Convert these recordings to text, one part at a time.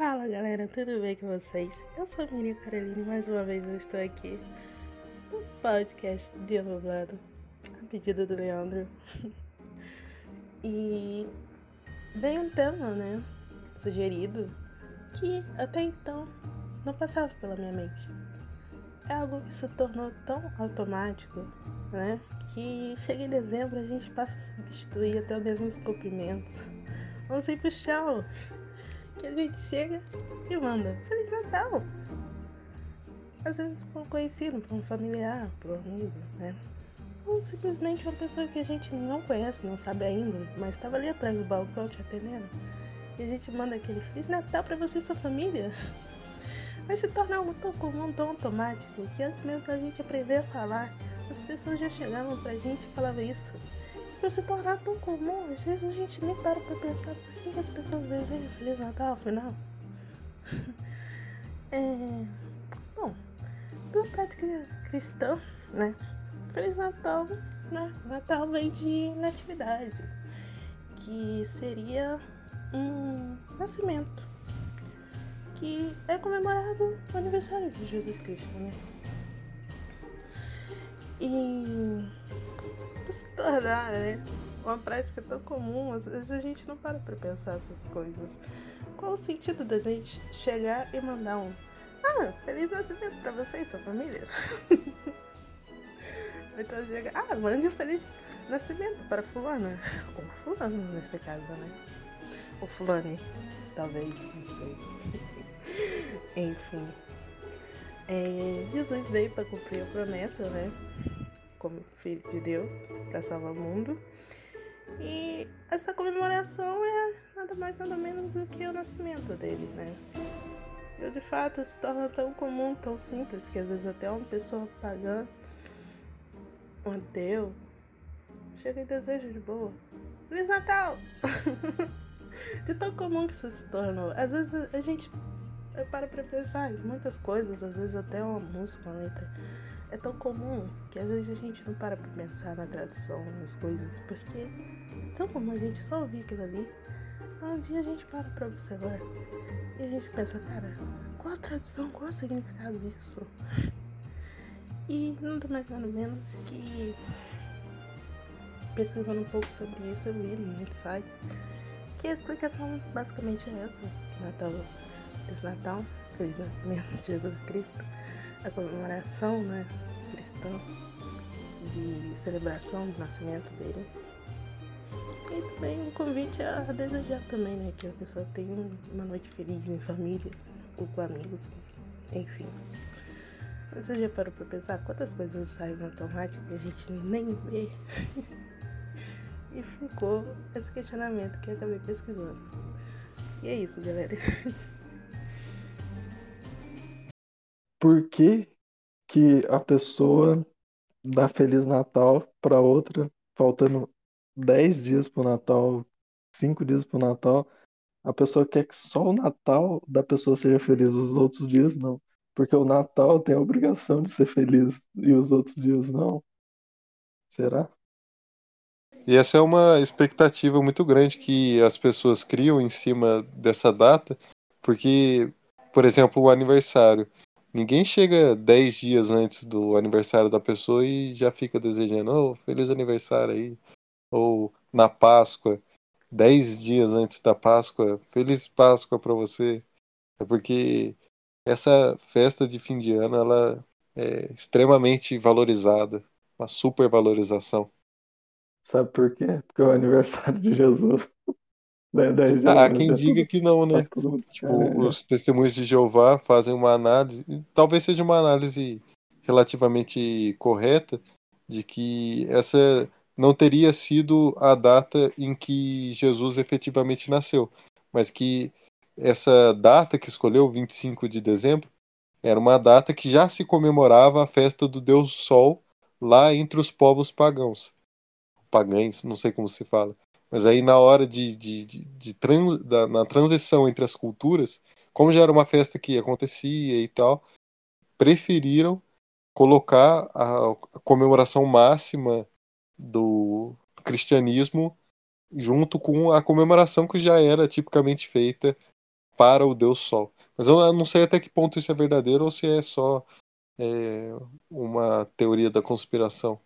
Fala galera, tudo bem com vocês? Eu sou a Miriam Caroline e mais uma vez eu estou aqui no podcast Dia Nublado, a pedido do Leandro. e veio um tema, né, sugerido, que até então não passava pela minha mente. É algo que se tornou tão automático, né, que chega em dezembro a gente passa a substituir até mesmo os cumprimentos. Vamos ir pro tchau que a gente chega e manda Feliz Natal. Às vezes para um conhecido, para um familiar, para um amigo, né? Ou simplesmente uma pessoa que a gente não conhece, não sabe ainda, mas estava ali atrás do balcão te atendendo. E a gente manda aquele Feliz Natal para você e sua família. Vai se tornar algo tão comum, tão automático, que antes mesmo da gente aprender a falar, as pessoas já chegavam pra gente e falavam isso por se tornar tão comum, às vezes a gente nem para pra pensar por que as pessoas desejam Feliz Natal, afinal. é... Bom, pela prática cristã, né? Feliz Natal, né? Natal vem de natividade, que seria um nascimento, que é comemorado o aniversário de Jesus Cristo, né? E se tornar, né? Uma prática tão comum, às vezes a gente não para pra pensar essas coisas. Qual o sentido da gente chegar e mandar um Ah, feliz nascimento pra você e sua família? então chega, ah, mande um feliz nascimento para fulana. Ou fulano nesse caso, né? Ou fulane, talvez, não sei. Enfim. É, Jesus veio para cumprir a promessa, né? Como filho de Deus para salvar o mundo. E essa comemoração é nada mais nada menos do que o nascimento dele, né? E de fato se torna tão comum, tão simples, que às vezes até uma pessoa pagã, um ateu, chega em desejo de boa. Feliz Natal! de tão comum que isso se tornou. Às vezes a gente para pra pensar em muitas coisas, às vezes até uma música, uma letra é tão comum que às vezes a gente não para pra pensar na tradução, nas coisas, porque é tão comum a gente só ouvir aquilo ali. Um dia a gente para pra observar e a gente pensa, cara, qual a tradução, qual o significado disso? E nada mais nada menos que pesquisando um pouco sobre isso, eu vi muitos sites que a explicação basicamente é essa, que Natal, Feliz Natal, Feliz Nascimento de Jesus Cristo a comemoração né, cristã de celebração do nascimento dele. E também um convite a desejar também, né? Que a pessoa tenha uma noite feliz em família ou com amigos, enfim. Você já parou pra pensar quantas coisas saem no automático e a gente nem vê? e ficou esse questionamento que eu acabei pesquisando. E é isso, galera. por que, que a pessoa dá Feliz Natal para outra, faltando 10 dias pro Natal, 5 dias pro Natal, a pessoa quer que só o Natal da pessoa seja feliz, os outros dias não. Porque o Natal tem a obrigação de ser feliz e os outros dias não. Será? E essa é uma expectativa muito grande que as pessoas criam em cima dessa data, porque, por exemplo, o aniversário. Ninguém chega 10 dias antes do aniversário da pessoa e já fica desejando, oh, feliz aniversário aí. Ou na Páscoa, 10 dias antes da Páscoa, feliz Páscoa para você. É porque essa festa de fim de ano ela é extremamente valorizada, uma supervalorização. Sabe por quê? Porque é o aniversário de Jesus. Né, ah, quem diga que não, né? Tipo, os testemunhos de Jeová fazem uma análise, talvez seja uma análise relativamente correta, de que essa não teria sido a data em que Jesus efetivamente nasceu, mas que essa data que escolheu, 25 de dezembro, era uma data que já se comemorava a festa do Deus Sol lá entre os povos pagãos. Pagães, não sei como se fala. Mas aí na hora de, de, de, de trans, da, na transição entre as culturas, como já era uma festa que acontecia e tal, preferiram colocar a, a comemoração máxima do cristianismo junto com a comemoração que já era tipicamente feita para o Deus Sol. Mas eu não sei até que ponto isso é verdadeiro ou se é só é, uma teoria da conspiração.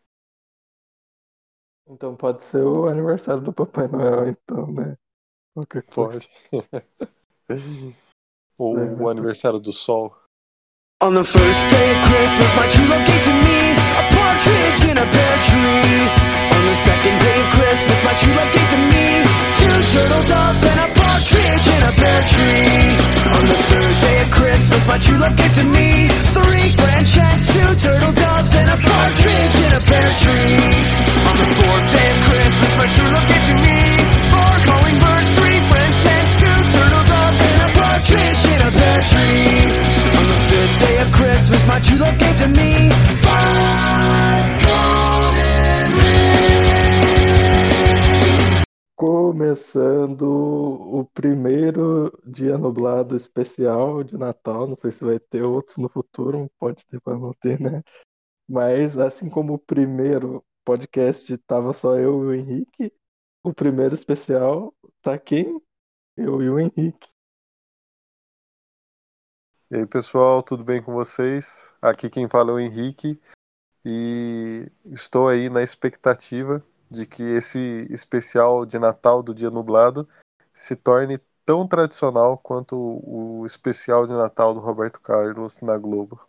Então pode ser o aniversário do Papai Noel, então, né? Pode. Ou é, o aniversário do Sol. On the first day of Christmas, my true love gave to me a partridge in a pear tree. On the second day of Christmas, my true love gave to me two turtle doves and a partridge in a pear tree. On the third day of Christmas, my true love gave to me three grand checks, two turtle doves and a partridge in a pear tree. Começando o primeiro dia nublado especial de Natal. Não sei se vai ter outros no futuro, pode ter para não ter, né? Mas assim como o primeiro podcast tava só eu e o Henrique, o primeiro especial tá quem? Eu e o Henrique. E aí, pessoal, tudo bem com vocês? Aqui quem fala é o Henrique e estou aí na expectativa de que esse especial de Natal do Dia Nublado se torne tão tradicional quanto o especial de Natal do Roberto Carlos na Globo.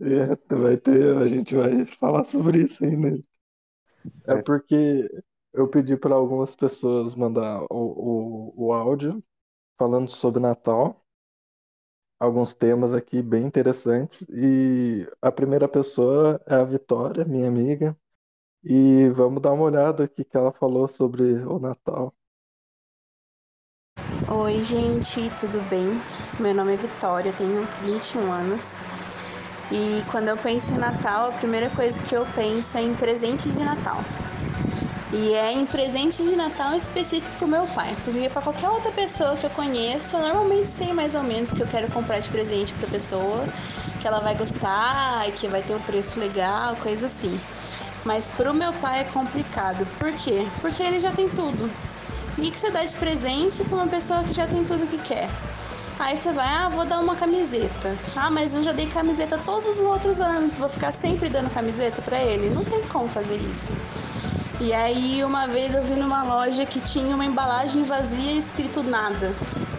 É, vai ter, a gente vai falar sobre isso ainda. É, é porque eu pedi para algumas pessoas mandar o, o, o áudio falando sobre Natal alguns temas aqui bem interessantes. E a primeira pessoa é a Vitória, minha amiga. E vamos dar uma olhada aqui que ela falou sobre o Natal. Oi, gente, tudo bem? Meu nome é Vitória, tenho 21 anos. E quando eu penso em Natal, a primeira coisa que eu penso é em presente de Natal. E é em presente de Natal específico pro meu pai. Porque para qualquer outra pessoa que eu conheço, eu normalmente sei mais ou menos que eu quero comprar de presente pra pessoa, que ela vai gostar, que vai ter um preço legal, coisa assim. Mas pro meu pai é complicado. Por quê? Porque ele já tem tudo. E o que você dá de presente pra uma pessoa que já tem tudo que quer? Aí você vai, ah, vou dar uma camiseta. Ah, mas eu já dei camiseta todos os outros anos, vou ficar sempre dando camiseta para ele? Não tem como fazer isso. E aí uma vez eu vi numa loja que tinha uma embalagem vazia escrito nada,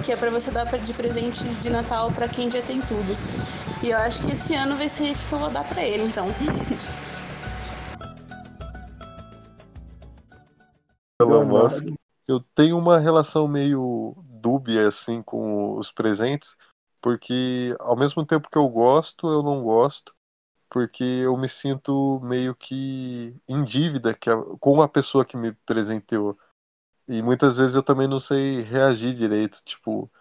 que é para você dar de presente de Natal para quem já tem tudo. E eu acho que esse ano vai ser isso que eu vou dar para ele, então. Elon Musk, eu tenho uma relação meio dúbia assim com os presentes, porque ao mesmo tempo que eu gosto, eu não gosto porque eu me sinto meio que em dívida que com a pessoa que me presenteou. E muitas vezes eu também não sei reagir direito, tipo,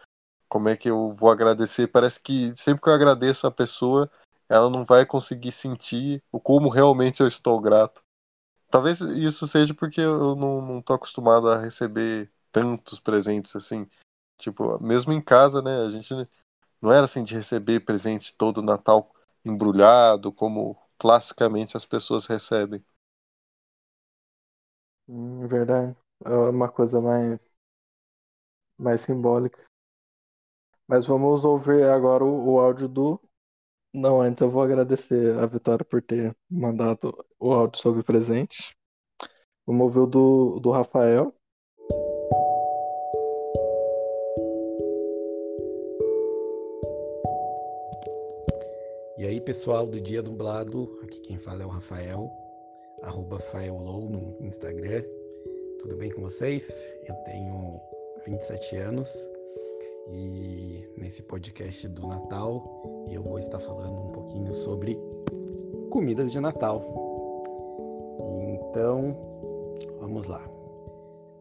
como é que eu vou agradecer? Parece que sempre que eu agradeço a pessoa, ela não vai conseguir sentir o como realmente eu estou grato. Talvez isso seja porque eu não, tô acostumado a receber tantos presentes assim. Tipo, mesmo em casa, né? A gente não era assim de receber presente todo Natal embrulhado, como classicamente as pessoas recebem. Hum, verdade. É uma coisa mais, mais simbólica. Mas vamos ouvir agora o, o áudio do. Não, antes eu vou agradecer a Vitória por ter mandado o áudio sobre presente. Vamos ouvir o do, do Rafael. Pessoal do Dia Dublado, aqui quem fala é o Rafael, arroba no Instagram. Tudo bem com vocês? Eu tenho 27 anos e nesse podcast do Natal eu vou estar falando um pouquinho sobre comidas de Natal. Então, vamos lá.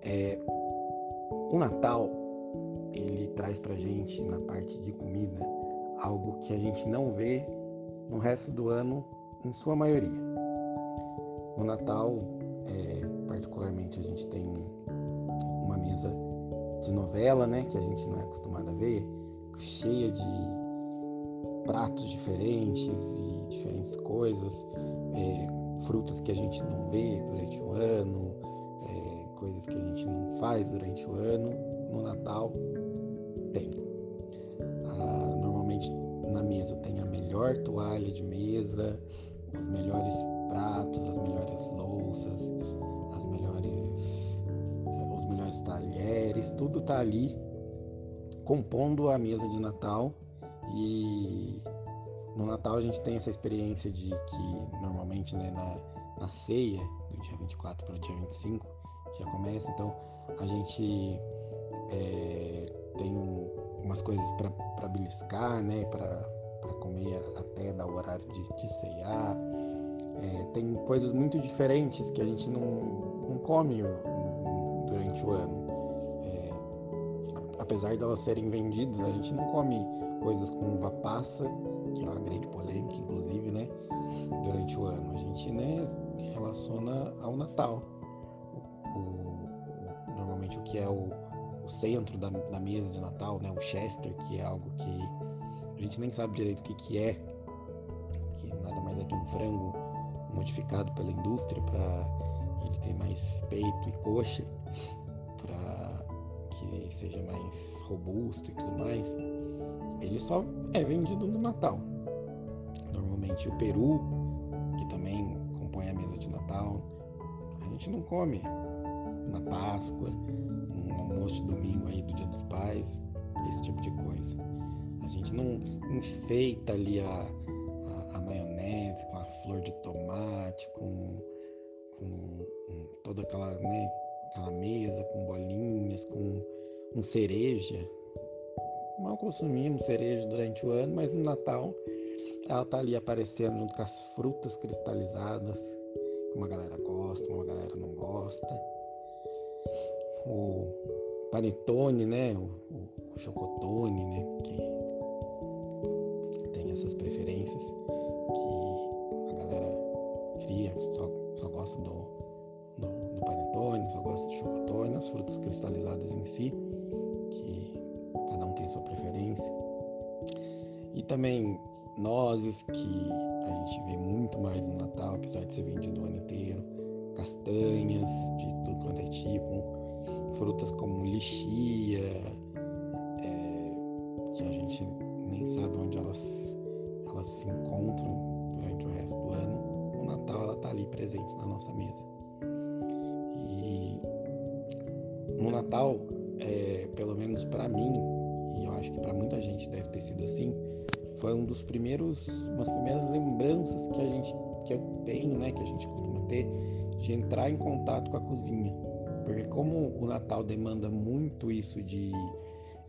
É, o Natal, ele traz pra gente, na parte de comida, algo que a gente não vê no resto do ano, em sua maioria. No Natal, é, particularmente, a gente tem uma mesa de novela, né, que a gente não é acostumado a ver, cheia de pratos diferentes e diferentes coisas, é, frutas que a gente não vê durante o ano, é, coisas que a gente não faz durante o ano. No Natal, melhor toalha de mesa, os melhores pratos, as melhores louças, as melhores, os melhores talheres, tudo tá ali compondo a mesa de Natal. E no Natal a gente tem essa experiência de que normalmente né, na, na ceia, do dia 24 para o dia 25, já começa, então a gente é, tem um, umas coisas para beliscar, né, para comer até dar o horário de, de ceiar. É, tem coisas muito diferentes que a gente não, não come durante o ano. É, apesar de elas serem vendidas, a gente não come coisas com uva passa, que é uma grande polêmica, inclusive, né? Durante o ano. A gente né, relaciona ao Natal. O, o, normalmente o que é o, o centro da, da, mesa de Natal, né? O Chester, que é algo que a gente nem sabe direito o que, que é, que nada mais é que um frango modificado pela indústria para ele ter mais peito e coxa, para que seja mais robusto e tudo mais. Ele só é vendido no Natal. Normalmente o peru, que também compõe a mesa de Natal, a gente não come na Páscoa, no almoço de domingo aí do Dia dos Pais, esse tipo de coisa. A gente não enfeita ali a, a, a maionese com a flor de tomate, com, com, toda aquela, né, aquela mesa com bolinhas, com um cereja. Mal consumimos cereja durante o ano, mas no Natal ela tá ali aparecendo junto com as frutas cristalizadas, que uma galera gosta, uma galera não gosta. O panetone, né? O, o, o chocotone, né? Que essas preferências que a galera cria, só, só gosta do, do, do panetone, só gosta de chocotone, as frutas cristalizadas em si, que cada um tem sua preferência. E também nozes, que a gente vê muito mais no Natal, apesar de ser vendido o ano inteiro, castanhas de tudo quanto é tipo, frutas como lixia, é, que a gente nem sabe onde elas elas se encontram durante o resto do ano, o Natal ela está ali presente na nossa mesa. E no Natal, é, pelo menos para mim, e eu acho que para muita gente deve ter sido assim, foi um dos primeiros, umas primeiras lembranças que a gente, que eu tenho, né, que a gente costuma ter, de entrar em contato com a cozinha, porque como o Natal demanda muito isso de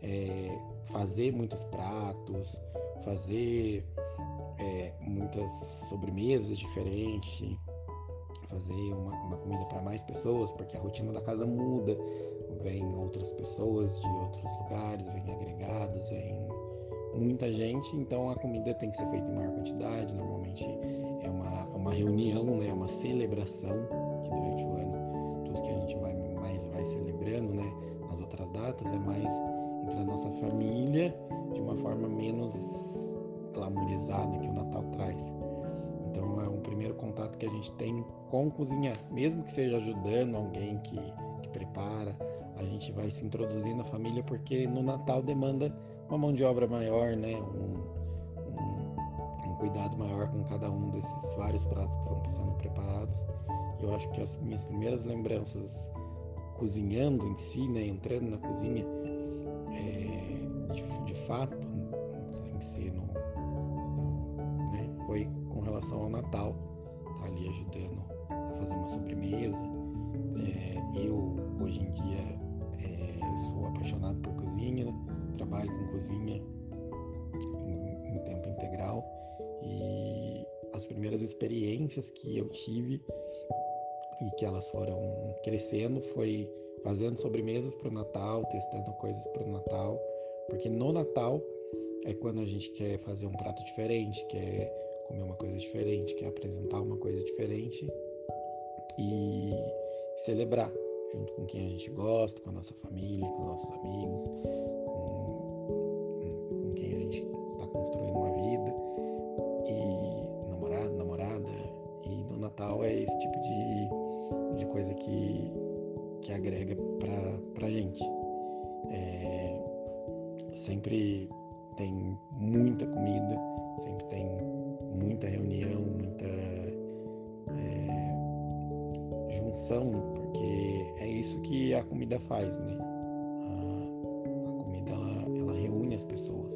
é, fazer muitos pratos, fazer é, muitas sobremesas diferentes, fazer uma, uma comida para mais pessoas, porque a rotina da casa muda, vem outras pessoas de outros lugares, vem agregados, vem muita gente, então a comida tem que ser feita em maior quantidade, normalmente é uma, uma reunião, né, uma celebração, que durante o ano tudo que a gente vai mais vai celebrando, né, nas outras datas é mais entre a nossa família de uma forma menos glamorizada que traz. Então é um primeiro contato que a gente tem com cozinhar, mesmo que seja ajudando alguém que, que prepara, a gente vai se introduzir na família porque no Natal demanda uma mão de obra maior, né? Um, um, um cuidado maior com cada um desses vários pratos que estão sendo preparados. Eu acho que as minhas primeiras lembranças cozinhando em si, né, entrando na cozinha, é, de, de fato, relação ao Natal, tá ali ajudando a fazer uma sobremesa. É, eu, hoje em dia, é, sou apaixonado por cozinha, trabalho com cozinha em, em tempo integral e as primeiras experiências que eu tive e que elas foram crescendo foi fazendo sobremesas para o Natal, testando coisas para o Natal, porque no Natal é quando a gente quer fazer um prato diferente, quer comer uma coisa diferente, quer apresentar uma coisa diferente e celebrar junto com quem a gente gosta, com a nossa família, com nossos amigos, comida faz, né? A, a comida ela, ela, reúne as pessoas,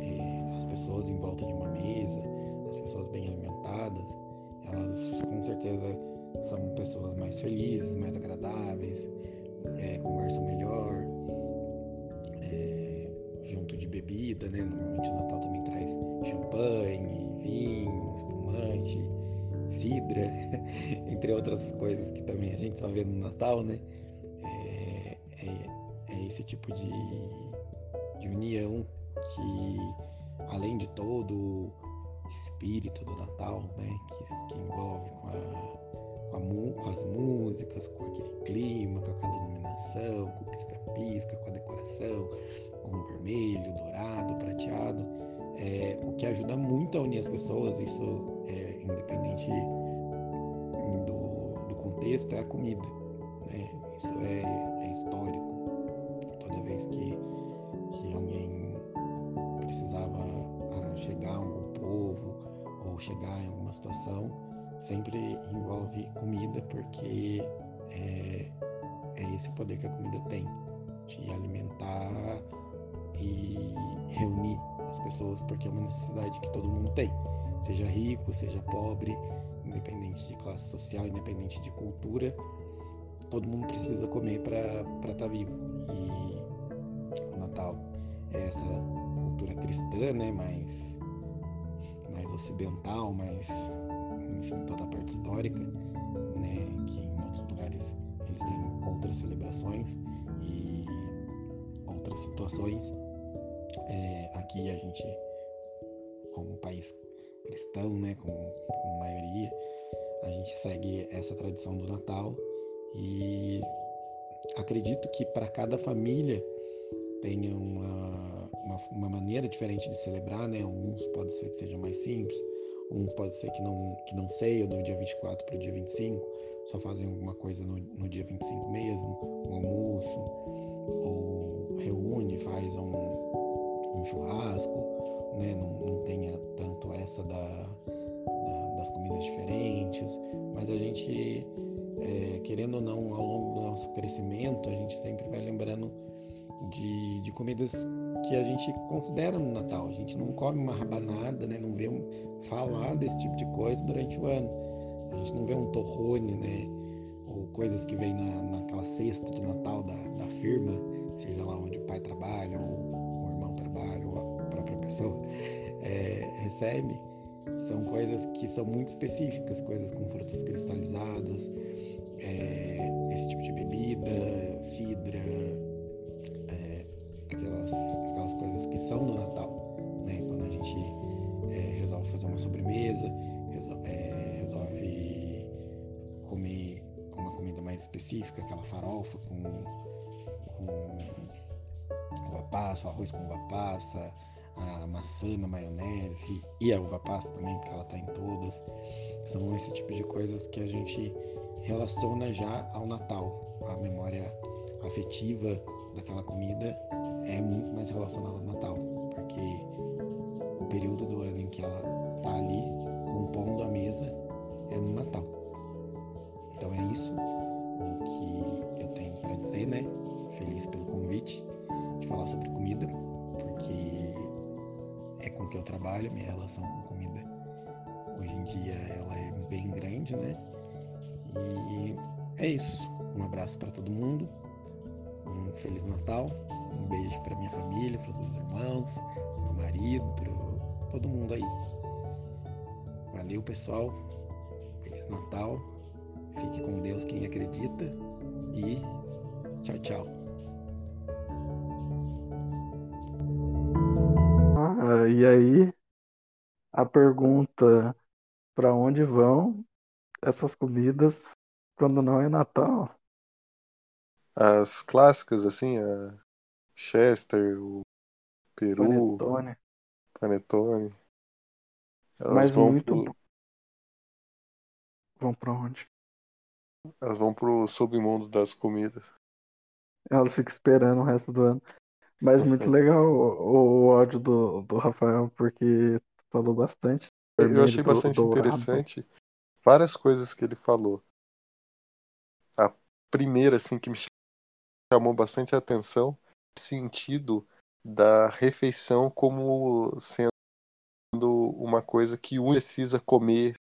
é, as pessoas em volta de uma mesa, as pessoas bem alimentadas, elas com certeza são pessoas mais felizes, mais agradáveis, é, conversam melhor, é, junto de bebida, né? Normalmente o Natal também traz champanhe, vinho, espumante, cidra, entre outras coisas que também a gente só vê no Natal, né? Esse tipo de, de união que, além de todo o espírito do Natal, né? Que, que envolve com a com, a, com, as músicas, com aquele clima, com aquela iluminação, com o pisca-pisca, com a decoração, com o vermelho, dourado, prateado, é, o que ajuda muito a unir as pessoas, isso é independente do, do contexto, é a comida. Né? Isso é, é histórico. Vez que, que alguém precisava ah, chegar a algum povo ou chegar em alguma situação, sempre envolve comida, porque é, é esse poder que a comida tem de alimentar e reunir as pessoas, porque é uma necessidade que todo mundo tem, seja rico, seja pobre, independente de classe social, independente de cultura, todo mundo precisa comer para estar tá vivo. E o Natal é essa cultura cristã, né, mais, mais ocidental, mais, enfim, toda a parte histórica, né, que em outros lugares eles têm outras celebrações e outras situações. É, aqui a gente, como país cristão, né, com, com maioria, a gente segue essa tradição do Natal e acredito que para cada família tenha uma, uma, uma, maneira diferente de celebrar, né? Uns pode ser que seja mais simples, uns pode ser que não, que não ceia do dia 24 para o dia 25, só fazem alguma coisa no, no dia 25 mesmo, um almoço, ou reúne, faz um, um churrasco, né? Não, não tenha tanto essa da, da, das comidas diferentes, mas a gente, é, querendo ou não, ao longo do nosso crescimento, a gente sempre vai lembrando de, de comidas que a gente considera no Natal. A gente não come uma rabanada, né? Não vê um, falar desse tipo de coisa durante o ano. A gente não vê um torrone, né? Ou coisas que vêm na, naquela cesta de Natal da, da firma, seja lá onde o pai trabalha ou pessoa é, recebe são coisas que são muito específicas, coisas com frutas cristalizadas, é, esse tipo de bebida, cidra, são no Natal, né? Quando a gente é, resolve fazer uma sobremesa, resolve, é, resolve comer uma comida mais específica, aquela farofa com, com uva passa, arroz com uva passa, a maçã na maionese e a uva passa também, porque ela está em todas. São esse tipo de coisas que a gente relaciona já ao Natal. A memória afetiva daquela comida é muito mais relacionada ao Natal, porque o período do ano em que ela está ali compondo a mesa é no Natal. Então é isso o que eu tenho para dizer, né? Feliz pelo convite de falar sobre comida, porque é com que eu trabalho, minha relação com comida hoje em dia ela é bem grande, né? E é isso. Um abraço para todo mundo, feliz Natal, um beijo para minha família, para os meus irmãos, meu marido, para todo mundo aí. Valeu, pessoal. Feliz Natal. Fique com Deus quem acredita e tchau, tchau. e aí a pergunta para onde vão essas comidas quando não é Natal? As clássicas, assim, a Chester, o Peru, Panetone. Panetone. Elas Mas vão muito. Pro... Vão para onde? Elas vão pro submundo das comidas. Elas ficam esperando o resto do ano. Mas muito legal o, o áudio do, do Rafael, porque falou bastante. Eu achei bastante interessante várias coisas que ele falou. A primeira, assim, que me chamou bastante atenção, sentido da refeição como sendo uma coisa que um precisa comer,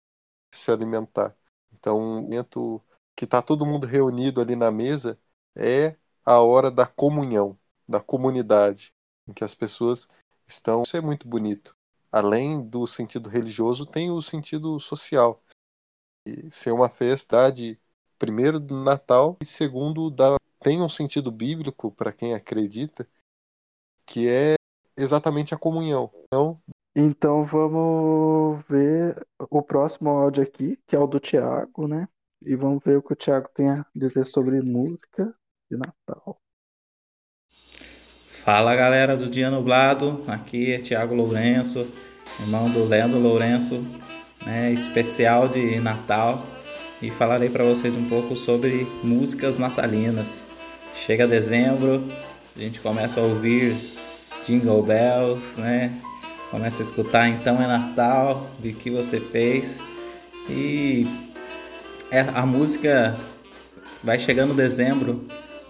se alimentar. Então, o momento que está todo mundo reunido ali na mesa é a hora da comunhão, da comunidade, em que as pessoas estão. Isso é muito bonito. Além do sentido religioso, tem o sentido social. E ser uma festa de primeiro do Natal e segundo da tem um sentido bíblico para quem acredita, que é exatamente a comunhão. Então, então vamos ver o próximo áudio aqui, que é o do Tiago, né? E vamos ver o que o Tiago tem a dizer sobre música de Natal. Fala galera do Dia Nublado, aqui é Tiago Lourenço, irmão do Leandro Lourenço, né, especial de Natal, e falarei para vocês um pouco sobre músicas natalinas. Chega dezembro, a gente começa a ouvir Jingle Bells, né? Começa a escutar Então é Natal, o que você fez. E é, a música vai chegando dezembro,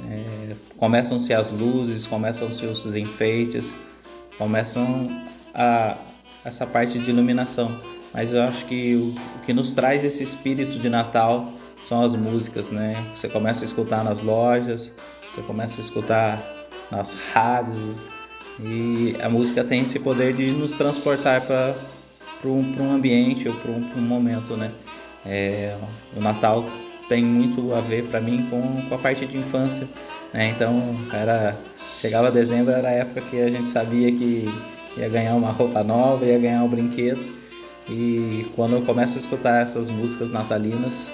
é, começam-se as luzes, começam-se os enfeites, começam a, essa parte de iluminação. Mas eu acho que o, o que nos traz esse espírito de Natal são as músicas, né? Você começa a escutar nas lojas, você começa a escutar nas rádios e a música tem esse poder de nos transportar para um, um ambiente ou para um, um, momento, né? É, o Natal tem muito a ver para mim com, com a parte de infância, né? Então era chegava dezembro era a época que a gente sabia que ia ganhar uma roupa nova, ia ganhar um brinquedo e quando eu começo a escutar essas músicas natalinas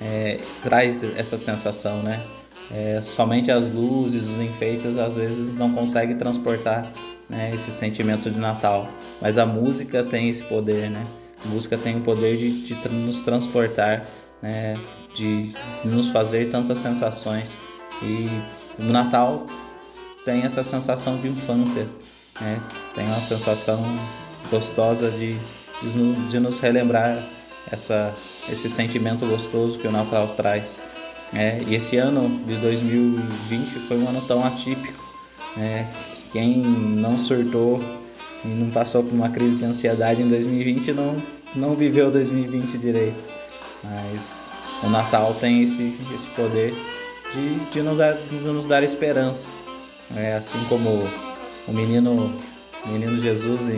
é, traz essa sensação, né? É, somente as luzes, os enfeites às vezes não conseguem transportar né, esse sentimento de Natal, mas a música tem esse poder, né? A música tem o poder de, de nos transportar, né, de nos fazer tantas sensações e o Natal tem essa sensação de infância, né? Tem uma sensação gostosa de, de nos relembrar essa, esse sentimento gostoso que o Natal traz. É, e esse ano de 2020 foi um ano tão atípico. Né? Quem não surtou e não passou por uma crise de ansiedade em 2020 não, não viveu 2020 direito. Mas o Natal tem esse, esse poder de, de, nos, dar, de nos dar esperança. É, assim como o menino, o menino Jesus,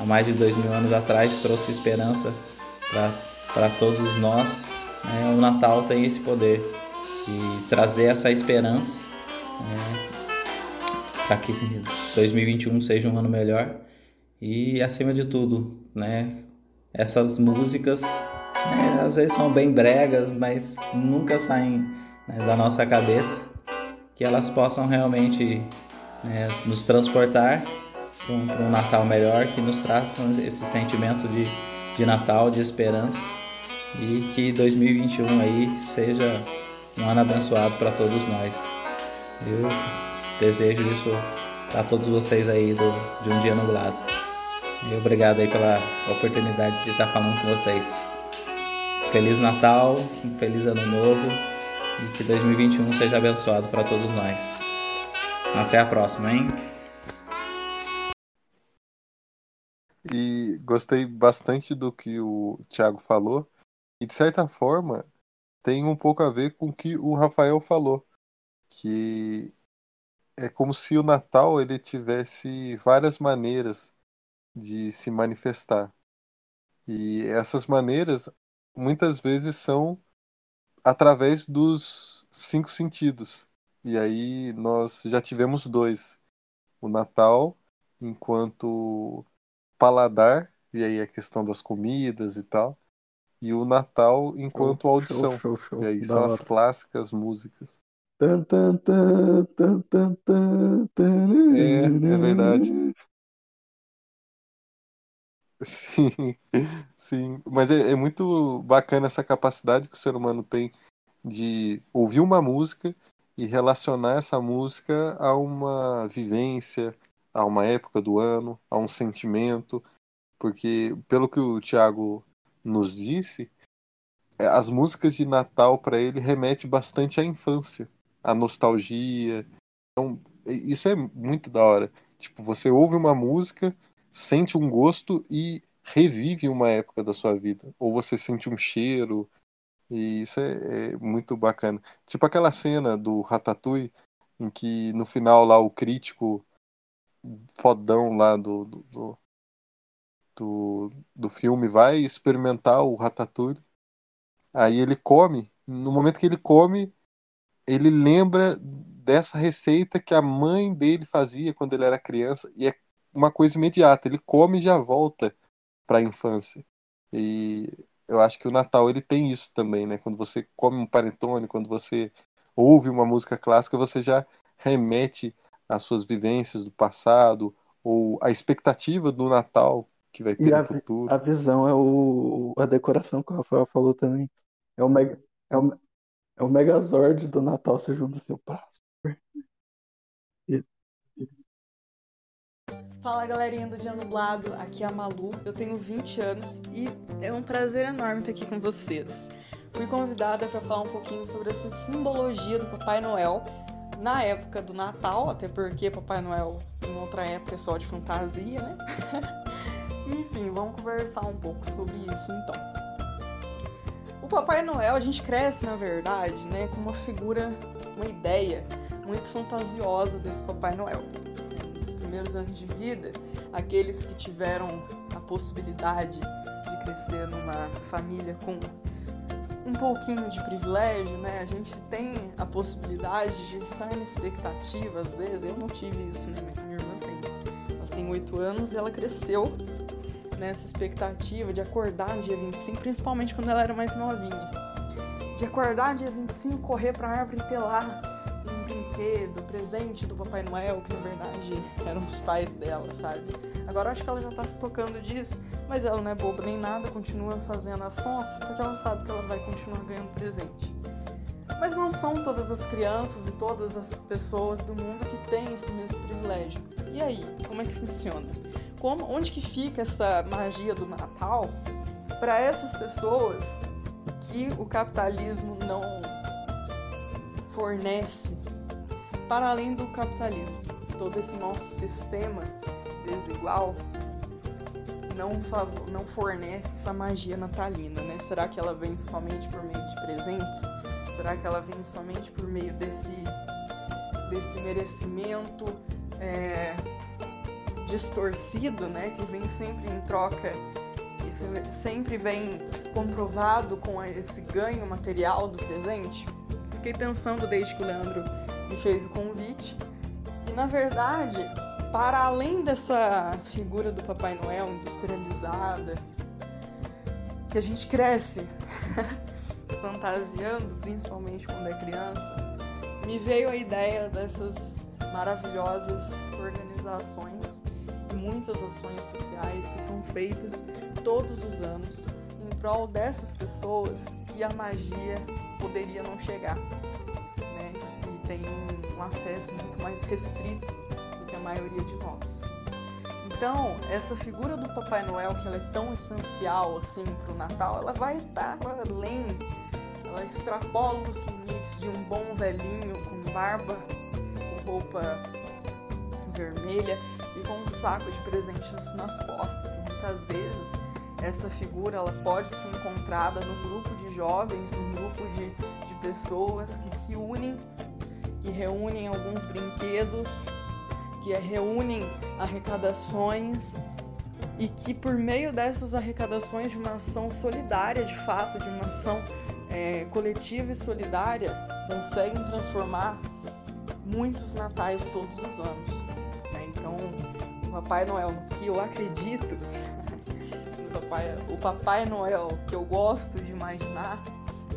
há mais de dois mil anos atrás, trouxe esperança para todos nós. Né? O Natal tem esse poder de trazer essa esperança né? para que 2021 seja um ano melhor e acima de tudo, né? Essas músicas né, às vezes são bem bregas, mas nunca saem né, da nossa cabeça, que elas possam realmente né, nos transportar para um, Natal melhor, que nos traçam esse sentimento de, de Natal, de esperança e que 2021 aí seja um ano abençoado para todos nós. Eu desejo isso para todos vocês aí do, de um dia nublado. E obrigado aí pela oportunidade de estar falando com vocês. Feliz Natal, feliz Ano Novo e que 2021 seja abençoado para todos nós. Até a próxima, hein? E gostei bastante do que o Thiago falou. E de certa forma, tem um pouco a ver com o que o Rafael falou, que é como se o Natal ele tivesse várias maneiras de se manifestar. E essas maneiras muitas vezes são através dos cinco sentidos. E aí nós já tivemos dois. O Natal enquanto paladar, e aí a questão das comidas e tal, e o Natal enquanto show, audição. Show, show, e aí são as clássicas músicas. É, é verdade. Sim, sim. Mas é, é, muito bacana essa capacidade que o ser humano tem de ouvir uma música e relacionar essa música a uma vivência, a uma época do ano, a um sentimento, porque pelo que o Tiago nos disse, é, as músicas de Natal para ele remete bastante à infância, à nostalgia. Então, isso é muito da hora. Tipo, você ouve uma música, sente um gosto e revive uma época da sua vida. Ou você sente um cheiro, e isso é, é, muito bacana. Tipo aquela cena do Ratatouille, em que no final lá o crítico fodão lá do, do, do, do, do filme vai experimentar o Ratatouille. Aí ele come. No momento que ele come, ele lembra dessa receita que a mãe dele fazia quando ele era criança. E é uma coisa imediata. Ele come e já volta para a infância. E eu acho que o Natal ele tem isso também, né? Quando você come um panetone, quando você ouve uma música clássica, você já remete às suas vivências do passado ou à expectativa do Natal que vai ter e no a, futuro. A visão é o a decoração que o Rafael falou também. É o mega, é o, é o Megazord do Natal, você junta seu braço. Fala galerinha do Dia Nublado, aqui é a Malu, eu tenho 20 anos e é um prazer enorme estar aqui com vocês. Fui convidada para falar um pouquinho sobre essa simbologia do Papai Noel na época do Natal, até porque Papai Noel em outra época é só de fantasia, né? Enfim, vamos conversar um pouco sobre isso então. O Papai Noel, a gente cresce, na verdade, né, com uma figura, uma ideia muito fantasiosa desse Papai Noel primeiros anos de vida, aqueles que tiveram a possibilidade de crescer numa família com um pouquinho de privilégio, né? A gente tem a possibilidade de estar na expectativa, às vezes. Eu não tive isso, né? Mas minha irmã tem. Ela tem oito anos e ela cresceu nessa expectativa de acordar no dia 25, principalmente quando ela era mais novinha. De acordar no dia 25, correr para a árvore e ter lá brinquedo, presente do Papai Noel, que na verdade eram os pais dela, sabe? Agora acho que ela já tá se tocando disso, mas ela não é boba nem nada, continua fazendo a sonsa, porque ela sabe que ela vai continuar ganhando presente. Mas não são todas as crianças e todas as pessoas do mundo que têm esse mesmo privilégio. E aí, como é que funciona? Como, onde que fica essa magia do Natal para essas pessoas que o capitalismo não fornece para além do capitalismo. Todo esse nosso sistema desigual não, não fornece essa magia natalina, né? Será que ela vem somente por meio de presentes? Será que ela vem somente por meio desse, desse merecimento é, distorcido, né? Que vem sempre em troca, esse, sempre vem comprovado com esse ganho material do presente? Fiquei pensando desde que o Leandro me fez o convite. E na verdade, para além dessa figura do Papai Noel industrializada, que a gente cresce fantasiando, principalmente quando é criança, me veio a ideia dessas maravilhosas organizações e muitas ações sociais que são feitas todos os anos em prol dessas pessoas que a magia poderia não chegar tem um acesso muito mais restrito do que a maioria de nós. Então, essa figura do Papai Noel, que ela é tão essencial assim para o Natal, ela vai estar além, ela extrapola os limites de um bom velhinho com barba, com roupa vermelha e com um saco de presentes nas costas. Muitas vezes essa figura ela pode ser encontrada no grupo de jovens, no grupo de, de pessoas que se unem que reúnem alguns brinquedos, que reúnem arrecadações e que por meio dessas arrecadações de uma ação solidária, de fato, de uma ação é, coletiva e solidária, conseguem transformar muitos natais todos os anos. Papai Noel, que eu acredito, o Papai, o Papai Noel que eu gosto de imaginar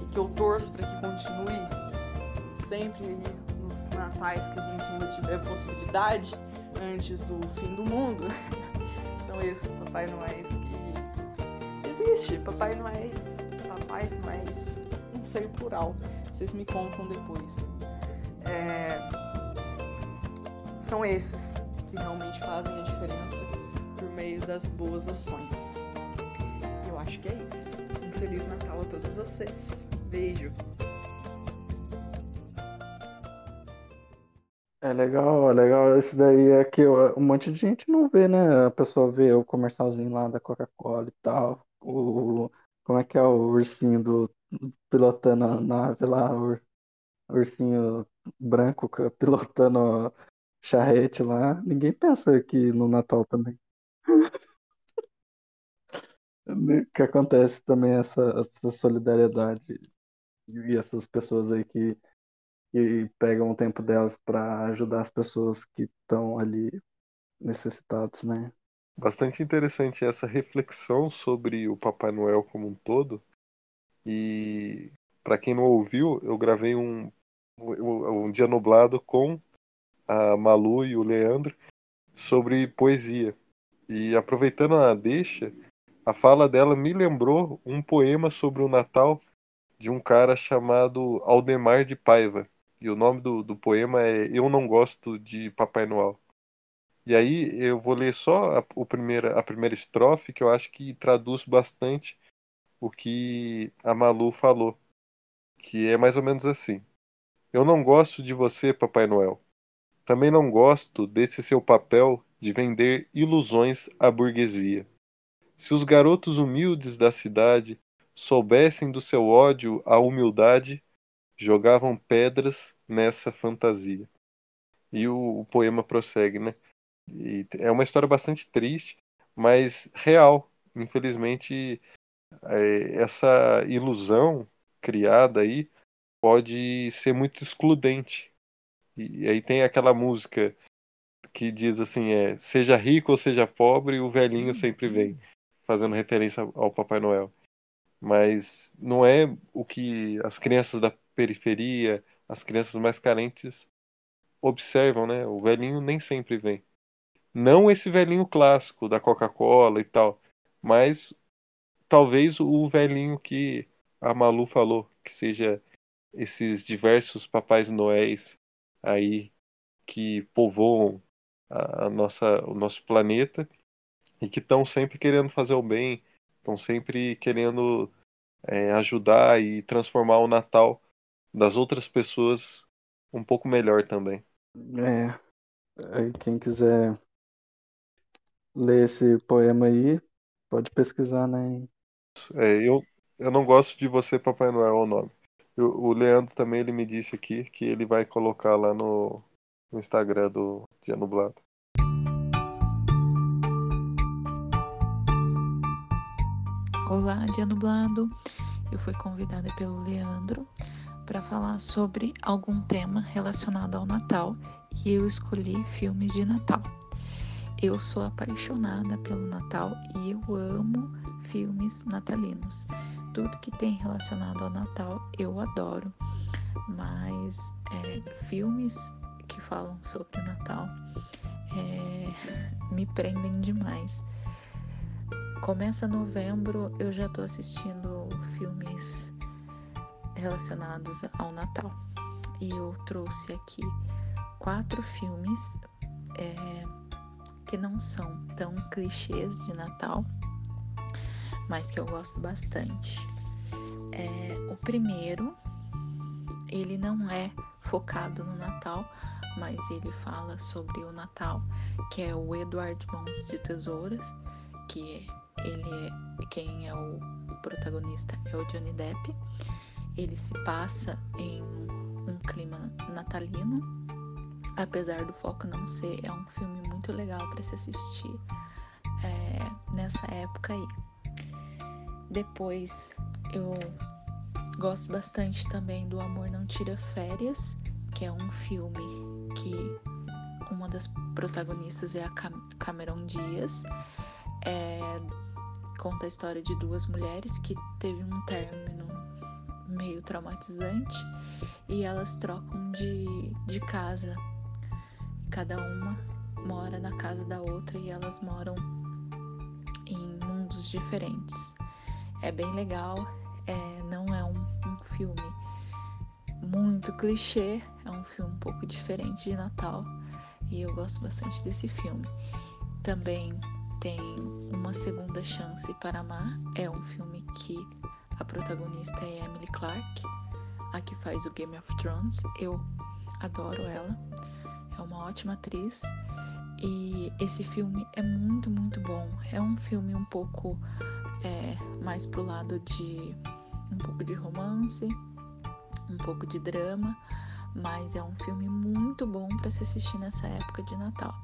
e que eu torço para que continue sempre os natais que a gente ainda tiver possibilidade antes do fim do mundo, são esses Papai Noéis que existe. Papai Noéis, Papais Noéis, não sei o plural, vocês me contam depois. é, são esses que realmente fazem a diferença por meio das boas ações. Eu acho que é isso. Um Feliz Natal a todos vocês. Beijo! É legal, é legal. Isso daí é que um monte de gente não vê, né? A pessoa vê o comercialzinho lá da Coca-Cola e tal. O, como é que é o ursinho do pilotando a nave lá, o ursinho branco pilotando charrete lá. Ninguém pensa aqui no Natal também. que acontece também essa, essa solidariedade e essas pessoas aí que e pegam o tempo delas para ajudar as pessoas que estão ali necessitadas, né? Bastante interessante essa reflexão sobre o Papai Noel como um todo. E para quem não ouviu, eu gravei um, um, um dia nublado com a Malu e o Leandro sobre poesia. E aproveitando a deixa, a fala dela me lembrou um poema sobre o Natal de um cara chamado Aldemar de Paiva. E o nome do, do poema é Eu Não Gosto de Papai Noel. E aí eu vou ler só a, o primeira, a primeira estrofe, que eu acho que traduz bastante o que a Malu falou. Que é mais ou menos assim. Eu não gosto de você, Papai Noel. Também não gosto desse seu papel de vender ilusões à burguesia. Se os garotos humildes da cidade soubessem do seu ódio à humildade, jogavam pedras nessa fantasia. E o, o poema prossegue, né? E é uma história bastante triste, mas real. Infelizmente, é, essa ilusão criada aí pode ser muito excludente. E, e aí tem aquela música que diz assim, é, seja rico ou seja pobre, o velhinho sempre vem, fazendo referência ao Papai Noel. Mas não é o que as crianças da periferia, as crianças mais carentes observam, né? O velhinho nem sempre vem. Não esse velhinho clássico da Coca-Cola e tal, mas talvez o velhinho que a Malu falou, que seja esses diversos papais noéis aí que povoam a, a nossa, o nosso planeta e que estão sempre querendo fazer o bem, estão sempre querendo é, ajudar e transformar o Natal das outras pessoas um pouco melhor também. É. Aí quem quiser ler esse poema aí, pode pesquisar, né? É, eu, eu não gosto de você, Papai Noel, é o nome. O Leandro também ele me disse aqui que ele vai colocar lá no, no Instagram do Dia Nublado. Olá, Dia Nublado. Eu fui convidada pelo Leandro para falar sobre algum tema relacionado ao Natal e eu escolhi filmes de Natal. Eu sou apaixonada pelo Natal e eu amo filmes natalinos. Tudo que tem relacionado ao Natal eu adoro, mas é, filmes que falam sobre o Natal é, me prendem demais. Começa novembro, eu já tô assistindo filmes relacionados ao Natal. E eu trouxe aqui quatro filmes é, que não são tão clichês de Natal, mas que eu gosto bastante. É, o primeiro, ele não é focado no Natal, mas ele fala sobre o Natal, que é o Eduardo Mãos de Tesouras, que ele é quem é o protagonista é o Johnny Depp ele se passa em um clima natalino, apesar do foco não ser, é um filme muito legal para se assistir é, nessa época aí. Depois eu gosto bastante também do Amor Não Tira Férias, que é um filme que uma das protagonistas é a Cameron Diaz. É, conta a história de duas mulheres que teve um término meio traumatizante e elas trocam de, de casa. Cada uma mora na casa da outra e elas moram em mundos diferentes. É bem legal, é, não é um, um filme muito clichê, é um filme um pouco diferente de Natal e eu gosto bastante desse filme. Também tem Uma Segunda Chance para Amar, é um filme que a protagonista é Emily Clark, a que faz o Game of Thrones. Eu adoro ela, é uma ótima atriz e esse filme é muito, muito bom. É um filme um pouco é, mais pro lado de um pouco de romance, um pouco de drama, mas é um filme muito bom para se assistir nessa época de Natal.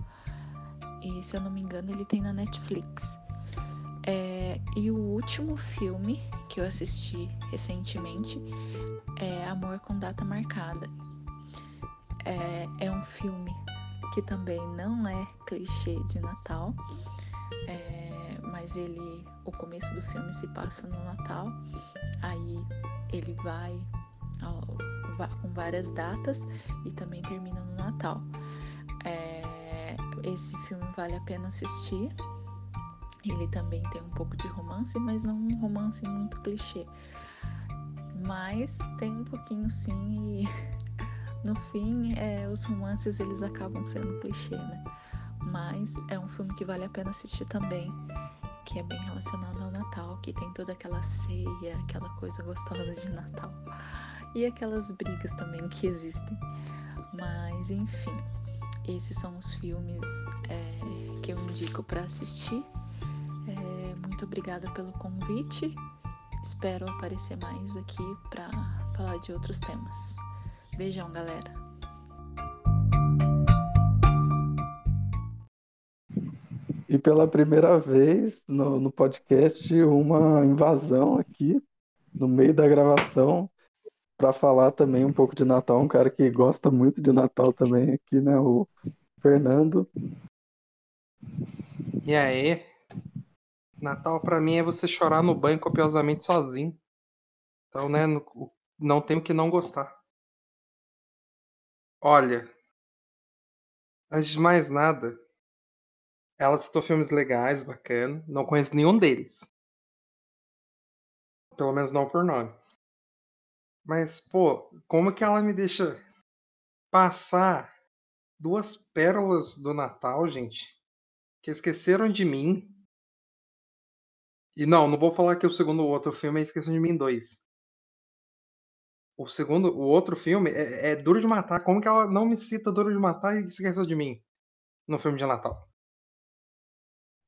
E se eu não me engano, ele tem na Netflix. É, e o último filme que eu assisti recentemente é Amor com Data Marcada. É, é um filme que também não é clichê de Natal, é, mas ele, o começo do filme se passa no Natal, aí ele vai com várias datas e também termina no Natal. É, esse filme vale a pena assistir. Ele também tem um pouco de romance, mas não um romance muito clichê. Mas tem um pouquinho sim e no fim é, os romances eles acabam sendo clichê, né? Mas é um filme que vale a pena assistir também, que é bem relacionado ao Natal, que tem toda aquela ceia, aquela coisa gostosa de Natal e aquelas brigas também que existem. Mas enfim, esses são os filmes é, que eu indico para assistir. É, muito obrigada pelo convite. Espero aparecer mais aqui para falar de outros temas. Beijão, galera. E pela primeira vez no, no podcast, uma invasão aqui no meio da gravação para falar também um pouco de Natal, um cara que gosta muito de Natal também aqui, né? O Fernando. E aí? Natal para mim é você chorar no banho copiosamente sozinho. Então, né, não tenho que não gostar. Olha, antes de mais nada, ela citou filmes legais, bacana. Não conheço nenhum deles. Pelo menos não por nome. Mas, pô, como que ela me deixa passar duas pérolas do Natal, gente? Que esqueceram de mim. E não, não vou falar que o segundo outro filme é Esqueceram de Mim 2. O segundo, o outro filme é, é, Duro de Matar. Como que ela não me cita Duro de Matar e esqueceu de mim no filme de Natal?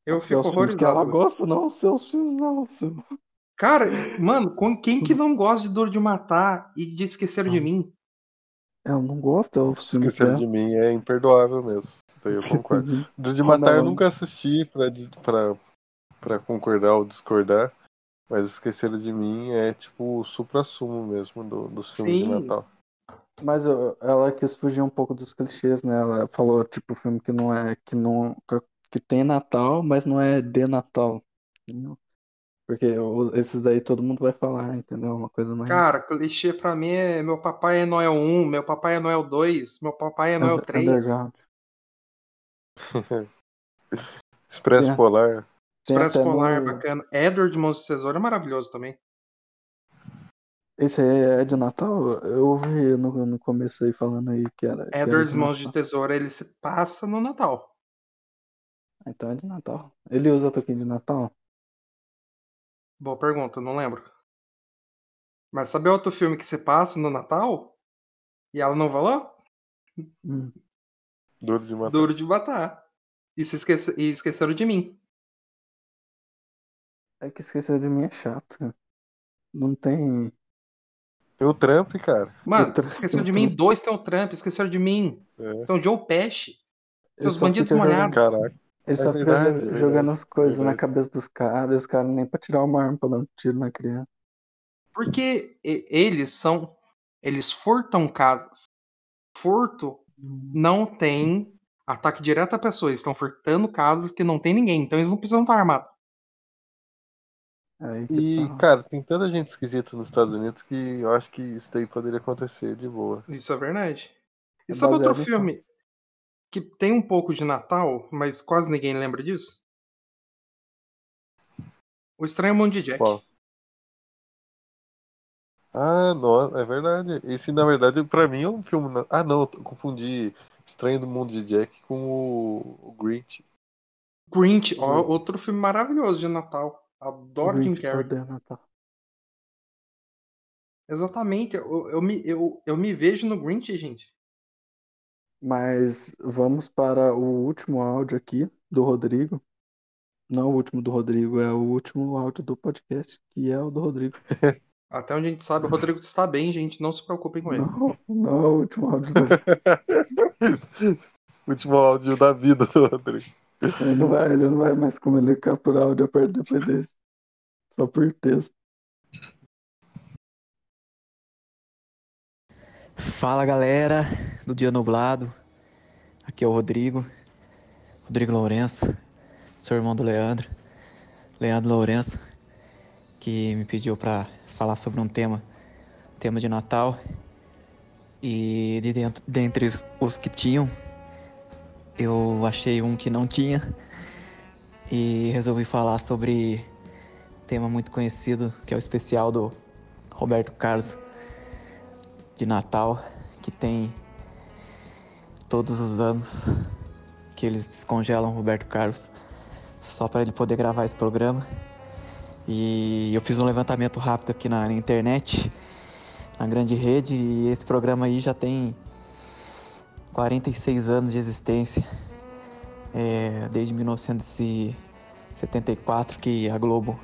Eu fico horrorizado. que ela gosta, não, seus filmes não, seu. Cara, mano, quem que não gosta de Dor de Matar e de Esquecer de Mim? Eu não gosto. Eu Esquecer de Mim é imperdoável mesmo. Isso aí eu concordo. Dor de Matar eu nunca assisti pra, pra, pra concordar ou discordar. Mas Esquecer de Mim é tipo o supra-sumo mesmo do, dos filmes Sim. de Natal. Mas ela quis fugir um pouco dos clichês, né? Ela falou, tipo, filme que não é. que não. que tem Natal, mas não é de Natal. Entendeu? Porque esses daí todo mundo vai falar, entendeu? Uma coisa mais. Cara, clichê pra mim é meu papai é Noel 1, meu papai é Noel 2, meu papai é Noel 3. Underground. Expresso Polar. Expresso Polar, no- bacana. Edward Mãos de Tesouro é maravilhoso também. Esse aí é de Natal? Eu ouvi no, no começo aí falando aí que era. que era Edward de Mãos de Natal. Tesouro, ele se passa no Natal. Então é de Natal. Ele usa toquinho de Natal? Boa pergunta, não lembro. Mas sabe outro filme que se passa no Natal? E ela não falou? Hum. Duro de matar. Duro de matar. E, se esquece... e esqueceram de mim. É que esquecer de mim é chato. Não tem. Tem o Trump, cara. Mano, esqueceram de mim dois tem o Trump, esqueceram de mim. É. Tem o Joe Pesci. Tem os bandidos molhados. Caraca. Ele é só verdade, fica é jogando as coisas verdade. na cabeça dos caras, os caras nem pra tirar uma arma pra dar um tiro na criança. Porque eles são. Eles furtam casas. Furto não tem ataque direto a pessoas. Eles estão furtando casas que não tem ninguém. Então eles não precisam estar armados. E, tá. cara, tem tanta gente esquisita nos Estados Unidos que eu acho que isso daí poderia acontecer de boa. Isso é verdade. E é sabe outro filme? que tem um pouco de Natal, mas quase ninguém lembra disso? O Estranho Mundo de Jack. Qual? Ah, nossa, é verdade. Esse, na verdade, pra mim é um filme. Ah, não, eu confundi Estranho do Mundo de Jack com o, o Grinch. Grinch, ó, outro filme maravilhoso de Natal. Adoro Jim Carrey. Natal. Exatamente, eu, eu, me, eu, eu me vejo no Grinch, gente. Mas vamos para o último áudio aqui do Rodrigo. Não o último do Rodrigo, é o último áudio do podcast, que é o do Rodrigo. Até onde a gente sabe, o Rodrigo está bem, gente. Não se preocupem com ele. Não, não é o último áudio do Último áudio da vida do Rodrigo. Ele não vai, ele não vai mais comunicar por áudio depois desse. Só por texto. Fala galera do Dia Nublado, aqui é o Rodrigo, Rodrigo Lourenço, sou irmão do Leandro, Leandro Lourenço, que me pediu para falar sobre um tema, tema de Natal, e de dentro, dentre os que tinham, eu achei um que não tinha, e resolvi falar sobre tema muito conhecido, que é o especial do Roberto Carlos de Natal que tem todos os anos que eles descongelam o Roberto Carlos só para ele poder gravar esse programa. E eu fiz um levantamento rápido aqui na, internet, na grande rede, e esse programa aí já tem 46 anos de existência. É, desde 1974 que a Globo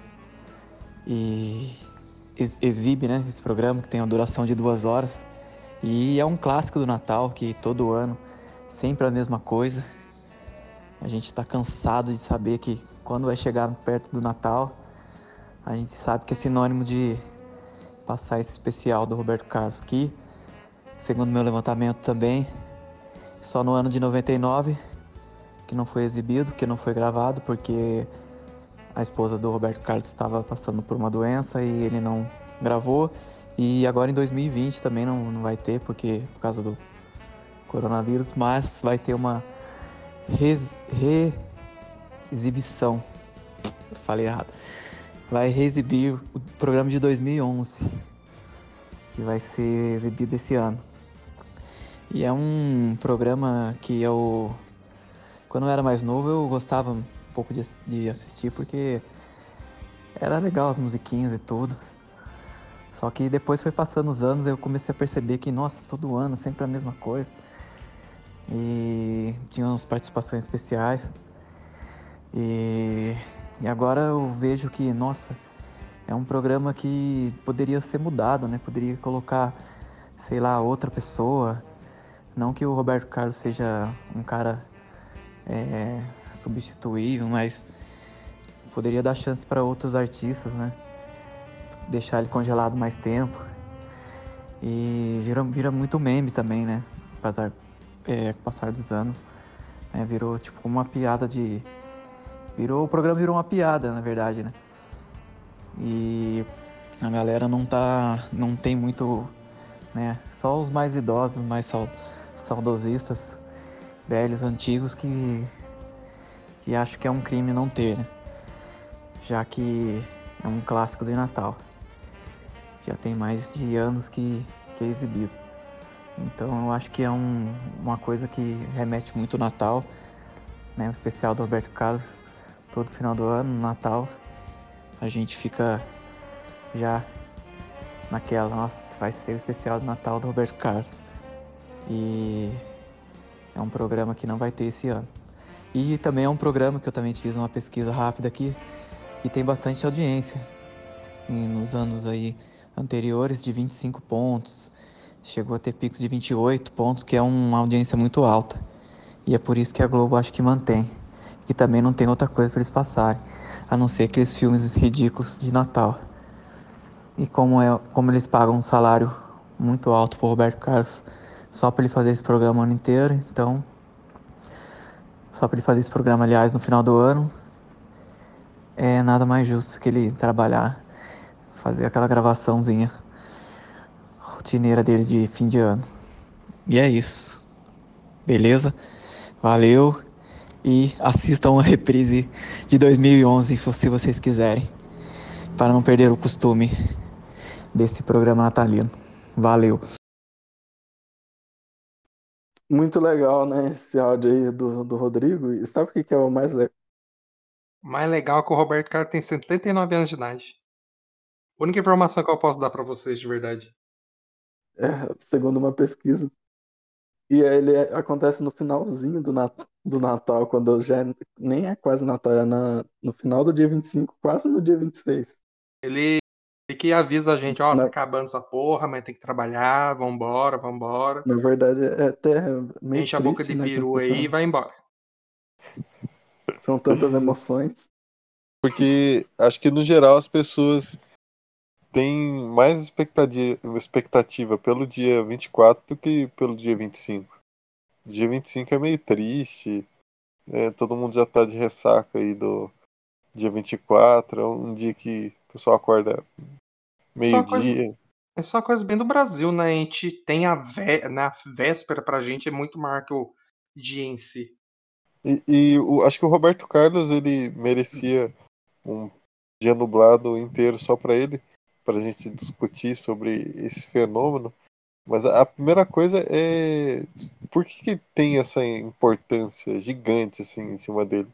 exibe né, esse programa que tem uma duração de duas horas. E é um clássico do Natal que todo ano, sempre a mesma coisa. A gente está cansado de saber que quando vai chegar perto do Natal, a gente sabe que é sinônimo de passar esse especial do Roberto Carlos, que, segundo meu levantamento também, só no ano de 99 que não foi exibido, que não foi gravado, porque a esposa do Roberto Carlos estava passando por uma doença e ele não gravou. E agora em 2020 também não, não vai ter, porque por causa do coronavírus, mas vai ter uma reexibição. Falei errado. Vai reexibir o programa de 2011, que vai ser exibido esse ano. E é um programa que eu, quando eu era mais novo, eu gostava um pouco de, de assistir, porque era legal as musiquinhas e tudo. Só que depois foi passando os anos, eu comecei a perceber que, nossa, todo ano sempre a mesma coisa. E tinha umas participações especiais. E, e agora eu vejo que, nossa, é um programa que poderia ser mudado, né? Poderia colocar, sei lá, outra pessoa. Não que o Roberto Carlos seja um cara é, substituível, mas poderia dar chance para outros artistas, né? deixar ele congelado mais tempo. E vira, vira muito meme também, né? Apesar, é, passar dos anos. Né? Virou tipo uma piada de. Virou, o programa virou uma piada, na verdade, né? E a galera não tá. não tem muito. né? Só os mais idosos, mais saudosistas, velhos, antigos que. que acham que é um crime não ter, né? Já que é um clássico de Natal já tem mais de anos que, que é exibido. Então eu acho que é um, uma coisa que remete muito ao Natal, né? O especial do Roberto Carlos, todo final do ano, no Natal, a gente fica já naquela, nossa, vai ser o especial do Natal do Roberto Carlos. E é um programa que não vai ter esse ano. E também é um programa que eu também fiz uma pesquisa rápida aqui, que tem bastante audiência. E nos anos aí anteriores de 25 pontos, chegou a ter picos de 28 pontos, que é uma audiência muito alta. E é por isso que a Globo acho que mantém. Que também não tem outra coisa para eles passarem, a não ser aqueles filmes ridículos de Natal. E como, é, como eles pagam um salário muito alto para Roberto Carlos só para ele fazer esse programa o ano inteiro, então só para ele fazer esse programa, aliás, no final do ano, é nada mais justo que ele trabalhar fazer aquela gravaçãozinha rotineira dele de fim de ano. E é isso. Beleza? Valeu e assistam a reprise de 2011 se vocês quiserem, para não perder o costume desse programa natalino. Valeu! Muito legal, né? Esse áudio aí do, do Rodrigo. E sabe o que, que é o mais legal? O mais legal é que o Roberto Carlos tem 79 anos de idade. A única informação que eu posso dar para vocês de verdade. É, segundo uma pesquisa. E ele é, acontece no finalzinho do, nat do Natal, quando já é, nem é quase Natal, é na, no final do dia 25, quase no dia 26. Ele, ele que avisa a gente, ó, tá acabando essa porra, mas tem que trabalhar, vambora, vambora. Na verdade, é até meio Enche a boca de né, peru aí e vai embora. São tantas emoções. Porque acho que no geral as pessoas têm mais expectativa, expectativa pelo dia 24 do que pelo dia 25. Dia 25 é meio triste. Né? Todo mundo já tá de ressaca aí do dia 24. É um dia que o pessoal acorda meio-dia. É só uma coisa bem do Brasil, né? A gente tem a vé... na véspera pra gente é muito maior que o dia em si. E, e o, acho que o Roberto Carlos ele merecia um dia nublado inteiro só para ele, para a gente discutir sobre esse fenômeno. Mas a primeira coisa é por que, que, tem essa importância gigante assim em cima dele,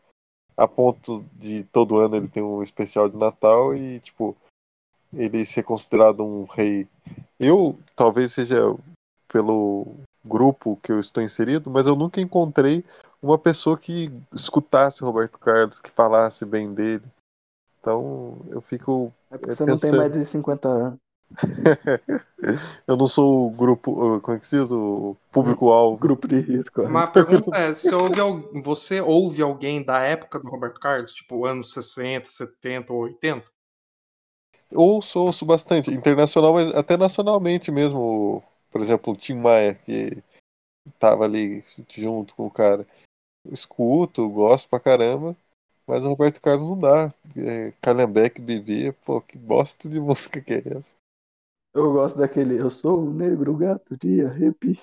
a ponto de todo ano ele tem um especial de Natal e tipo ele ser considerado um rei. Eu talvez seja pelo grupo que eu estou inserido, mas eu nunca encontrei uma pessoa que escutasse Roberto Carlos, que falasse bem dele. Então eu fico. É porque você pensando... não tem mais de 50 anos. eu não sou o grupo. Como é que se diz? O público-alvo. Grupo de risco. Uma pergunta é: você ouve, você ouve alguém da época do Roberto Carlos, tipo anos 60, 70 ou 80? Ouço, ouço bastante. Internacional, mas até nacionalmente mesmo. Por exemplo, o Tim Maia, que tava ali junto com o cara. escuto, gosto pra caramba. Mas o Roberto Carlos não dá. É, Calhambeck, Bibi, pô, que bosta de música que é essa? Eu gosto daquele Eu sou um negro gato de arrepi.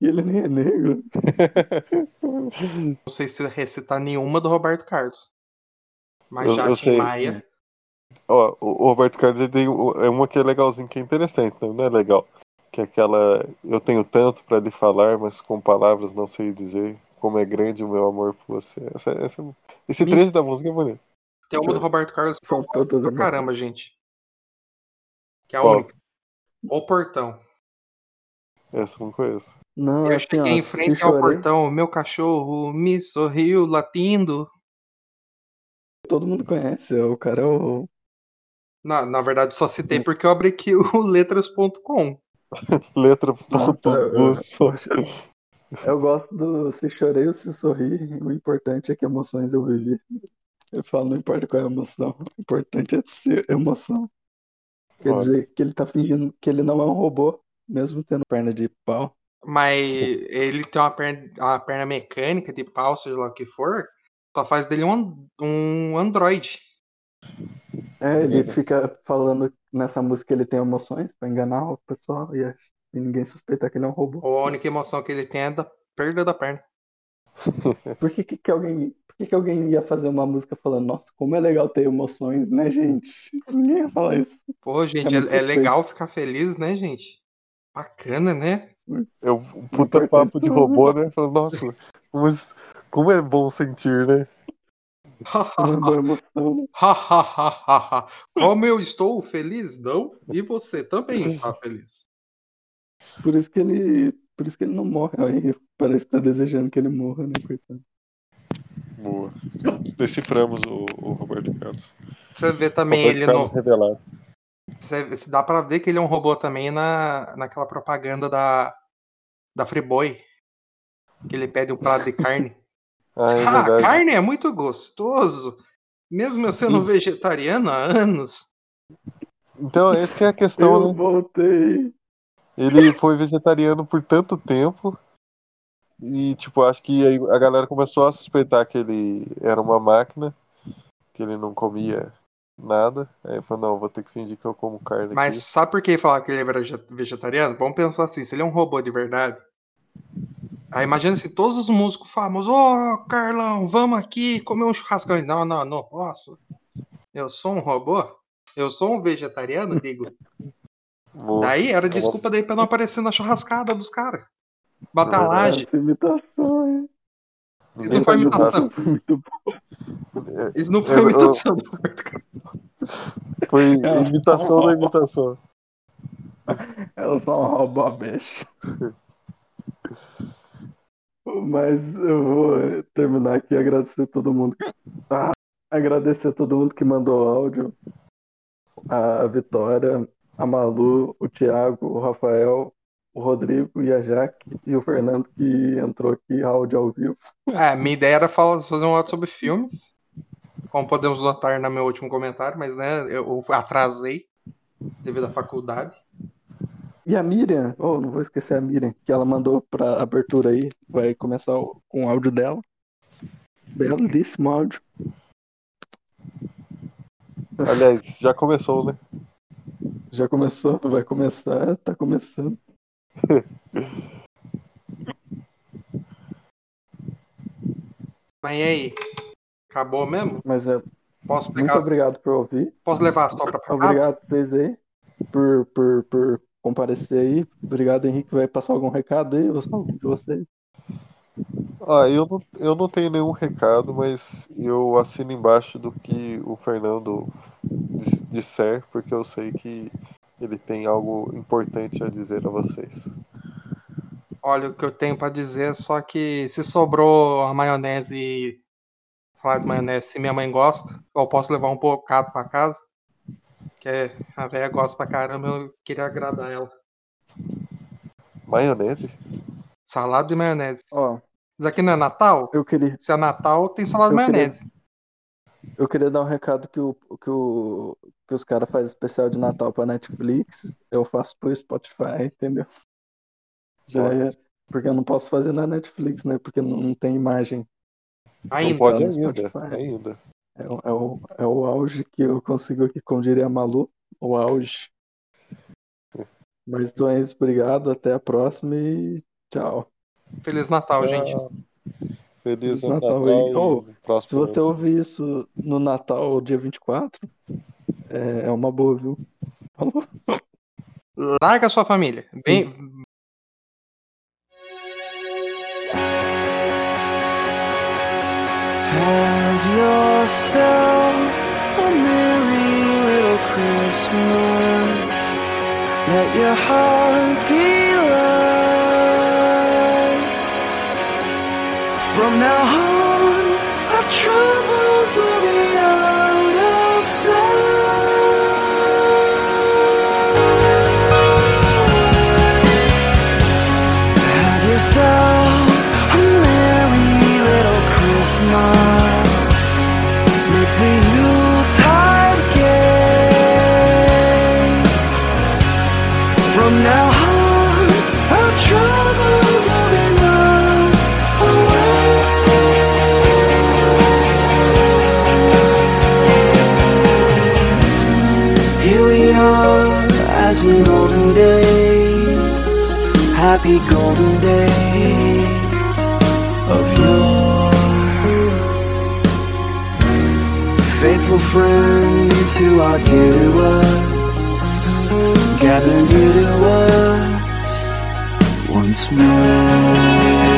E ele nem é negro. não sei se recitar nenhuma do Roberto Carlos. Mas eu, já eu sei. Maia. Ó, o Roberto Carlos ele tem é uma que é legalzinho, que é interessante, não é legal. Que é aquela. Eu tenho tanto para lhe falar, mas com palavras não sei dizer. Como é grande o meu amor por você. Essa, essa, esse Me... trecho da música é bonito. Tem uma do Roberto Carlos que eu gosto pra caramba, gente. Que é a Qual? única. O Portão. Essa eu não conheço. Não, eu assim, cheguei ó, em frente ao chorei, portão, meu cachorro me sorriu latindo. Todo mundo conhece, o cara é o. Na, na verdade, só citei porque eu abri aqui o letras.com. Letra Nossa, eu, gosto do se chorei ou se sorri. O importante é que emoções eu vivi. Eu falo, não importa qual é a emoção, o importante é ser emoção. Quer Olha. dizer que ele tá fingindo que ele não é um robô, mesmo tendo perna de pau. Mas ele tem uma perna, uma perna mecânica de pau, seja lá o que for, só faz dele um, um androide. É, ele fica falando nessa música que ele tem emoções pra enganar o pessoal e, e ninguém suspeita que ele é um robô. A única emoção que ele tem é da perda da perna. Por que, que, que alguém. Por que, que alguém ia fazer uma música falando, nossa, como é legal ter emoções, né, gente? Ninguém ia falar isso. Pô, gente, é, é suspeito. legal ficar feliz, né, gente? Bacana, né? É um puta papo de robô, né? Falando, nossa, como, es- como é bom sentir, né? Uma boa emoção, né? Como eu estou feliz, não? E você também está feliz. Por isso que ele. Por isso que ele não morre. Aí parece que tá desejando que ele morra, né, coitado. Boa. Deciframos o, o Roberto Carlos. Você vê também Roberto ele Carlos no. revelado. Você, você dá pra ver que ele é um robô também na, naquela propaganda da, da Friboi. Que ele pede um prato de carne. Ah, é ah, carne é muito gostoso. Mesmo eu sendo vegetariano há anos. Então, essa que é a questão, eu né? voltei. Ele foi vegetariano por tanto tempo. E, tipo, acho que aí a galera começou a suspeitar que ele era uma máquina, que ele não comia nada. Aí ele falou, não, vou ter que fingir que eu como carne Mas aqui. sabe por que ele falava que ele era vege- vegetariano? Vamos pensar assim, se ele é um robô de verdade. Aí imagina se todos os músicos famosos, ô Carlão, vamos aqui comer um churrasco. Ele, Não, não, não posso. Eu sou um robô? Eu sou um vegetariano, digo. Vou... Daí era desculpa daí pra não aparecer na churrascada dos caras. Bater a laje. imitação, Isso não foi imitação. Isso não foi imitação. Foi imitação da imitação. Elas são uma bicho. Mas eu vou terminar aqui e agradecer todo mundo. Ah, agradecer todo mundo que mandou áudio. A Vitória, a Malu, o Thiago, o Rafael, o Rodrigo e a Jaque e o Fernando que entrou aqui áudio ao vivo. É, minha ideia era falar, fazer um áudio sobre filmes. Como podemos notar no meu último comentário, mas né, eu atrasei devido à faculdade. E a Miriam, oh, não vou esquecer a Miriam, que ela mandou para abertura aí, vai começar com o áudio dela. Belíssimo áudio. Aliás, já começou, né? Já começou, vai começar, tá começando. Mas e aí? Acabou mesmo? Mas é. Posso pegar... Muito obrigado por ouvir. Posso levar a sopra pra Obrigado a vocês aí por, por, por comparecer aí. Obrigado, Henrique. Vai passar algum recado aí? Ou só de vocês? Ah, eu não, eu não tenho nenhum recado, mas eu assino embaixo do que o Fernando disser, porque eu sei que ele tem algo importante a dizer a vocês. Olha, o que eu tenho para dizer é só que se sobrou a maionese, salada de maionese, se minha mãe gosta, eu posso levar um bocado para casa, que é, a velha gosta pra caramba, eu queria agradar ela. Maionese? Salada de maionese. Ó, isso aqui não é Natal? Eu queria. Se é Natal, tem salada de maionese. Queria... Eu queria dar um recado que, o, que, o, que os caras fazem especial de Natal pra Netflix. Eu faço pro Spotify, entendeu? Já é. Porque eu não posso fazer na Netflix, né? Porque não, não tem imagem. Ainda. Não pode ainda. ainda. É, é, o, é o auge que eu consigo aqui, como diria a Malu. O auge. Mas então é isso, obrigado. Até a próxima e tchau. Feliz Natal, Tchau. gente. Feliz, Feliz Natal. Natal oh, se você ouvir isso no Natal, dia 24, é, é uma boa, viu? Falou. Larga a sua família. Vem. Have yourself a merry little Christmas. Let your heart be light. From now on, happy golden days of yore. Faithful friends who are dear to us, gather near to us once more.